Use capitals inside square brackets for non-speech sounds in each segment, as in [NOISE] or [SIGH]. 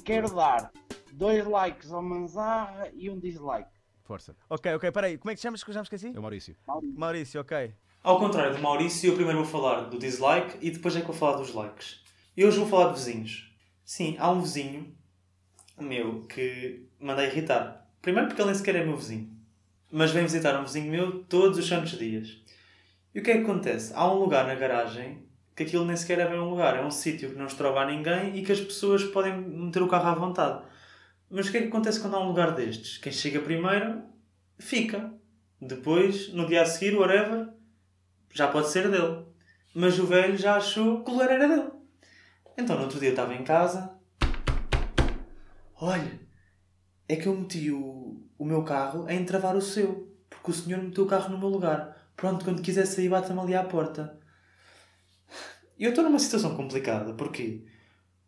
quero dar dois likes ao Manzarra e um dislike. Força. Ok, ok, peraí. Como é que te chamas que eu já me esqueci? É o Maurício. Maurício, ok. Ao contrário do Maurício, eu primeiro vou falar do dislike e depois é que vou falar dos likes. E hoje vou falar de vizinhos. Sim, há um vizinho meu que manda irritar. Primeiro porque ele nem sequer é meu vizinho. Mas vem visitar um vizinho meu todos os santos dias. E o que é que acontece? Há um lugar na garagem que aquilo nem sequer é bem um lugar. É um sítio que não estrova a ninguém e que as pessoas podem meter o carro à vontade. Mas o que é que acontece quando há um lugar destes? Quem chega primeiro, fica. Depois, no dia a seguir, whatever, já pode ser dele. Mas o velho já achou que o lugar era dele. Então, no outro dia, eu estava em casa. Olha, é que eu meti o, o meu carro a entravar o seu. Porque o senhor meteu o carro no meu lugar. Pronto, quando quiser sair, bate-me ali à porta. E eu estou numa situação complicada. Porquê?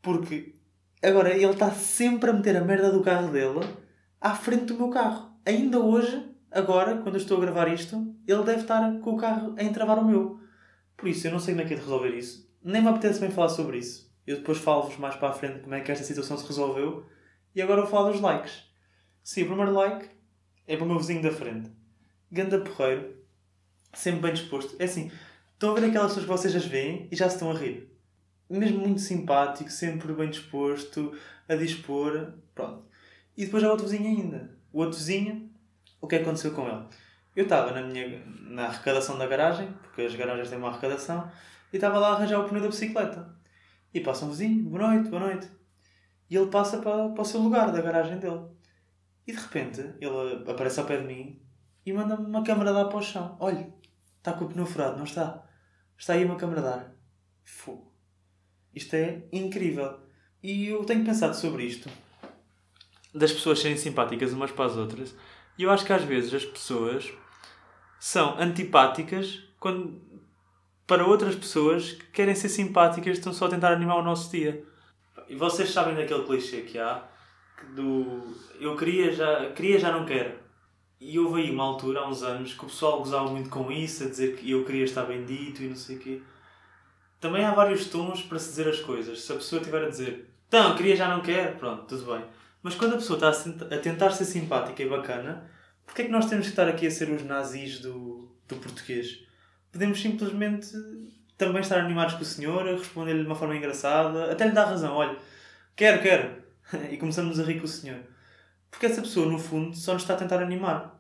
Porque agora ele está sempre a meter a merda do carro dele à frente do meu carro. Ainda hoje, agora, quando eu estou a gravar isto, ele deve estar com o carro a entravar o meu. Por isso, eu não sei como é que é de resolver isso. Nem me apetece bem falar sobre isso. Eu depois falo-vos mais para a frente como é que esta situação se resolveu. E agora vou falar dos likes. Sim, o primeiro like é para o meu vizinho da frente. Ganda porreiro. Sempre bem disposto. É assim, estão a ver aquelas pessoas que vocês as veem e já se estão a rir. Mesmo muito simpático, sempre bem disposto, a dispor. Pronto. E depois há outro vizinho ainda. O outro vizinho, o que é que aconteceu com ele? Eu estava na minha na arrecadação da garagem, porque as garagens têm uma arrecadação, e estava lá a arranjar o pneu da bicicleta. E passa um vizinho, boa noite, boa noite. E ele passa para, para o seu lugar, da garagem dele. E de repente, ele aparece ao pé de mim e manda-me uma câmara de ar para o chão. Olha, está com o pneu furado, não está? Está aí uma câmara de ar. Fogo. Isto é incrível. E eu tenho pensado sobre isto. Das pessoas serem simpáticas umas para as outras. E eu acho que às vezes as pessoas são antipáticas quando, para outras pessoas que querem ser simpáticas estão só a tentar animar o nosso dia. E vocês sabem daquele clichê que há do eu queria já, queria já não quero. E houve aí uma altura, há uns anos, que o pessoal gozava muito com isso, a dizer que eu queria estar bem dito e não sei o quê. Também há vários tons para se dizer as coisas. Se a pessoa estiver a dizer então, queria já não quero, pronto, tudo bem. Mas quando a pessoa está a, tentar ser simpática e bacana, porquê é que nós temos que estar aqui a ser os nazis do, do português? Podemos simplesmente também estar animados com o senhor, responder-lhe de uma forma engraçada, até lhe dar razão, olha, quero, quero. [LAUGHS] e começamos a rir com o senhor. Porque essa pessoa, no fundo, só nos está a tentar animar.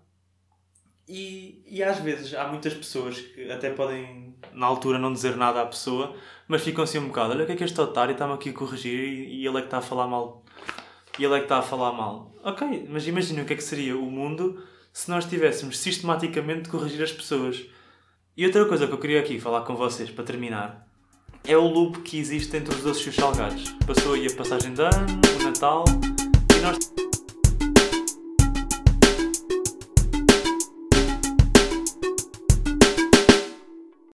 E, e às vezes há muitas pessoas que até podem, na altura, não dizer nada à pessoa, mas ficam assim um bocado: olha o que é que este otário está-me aqui a corrigir e, e ele é que está a falar mal. E ele é que está a falar mal. Ok, mas imagina o que é que seria o mundo se nós tivéssemos sistematicamente de corrigir as pessoas. E outra coisa que eu queria aqui falar com vocês, para terminar, é o loop que existe entre os doces e os salgados. Passou aí a passagem de ano, o Natal, e nós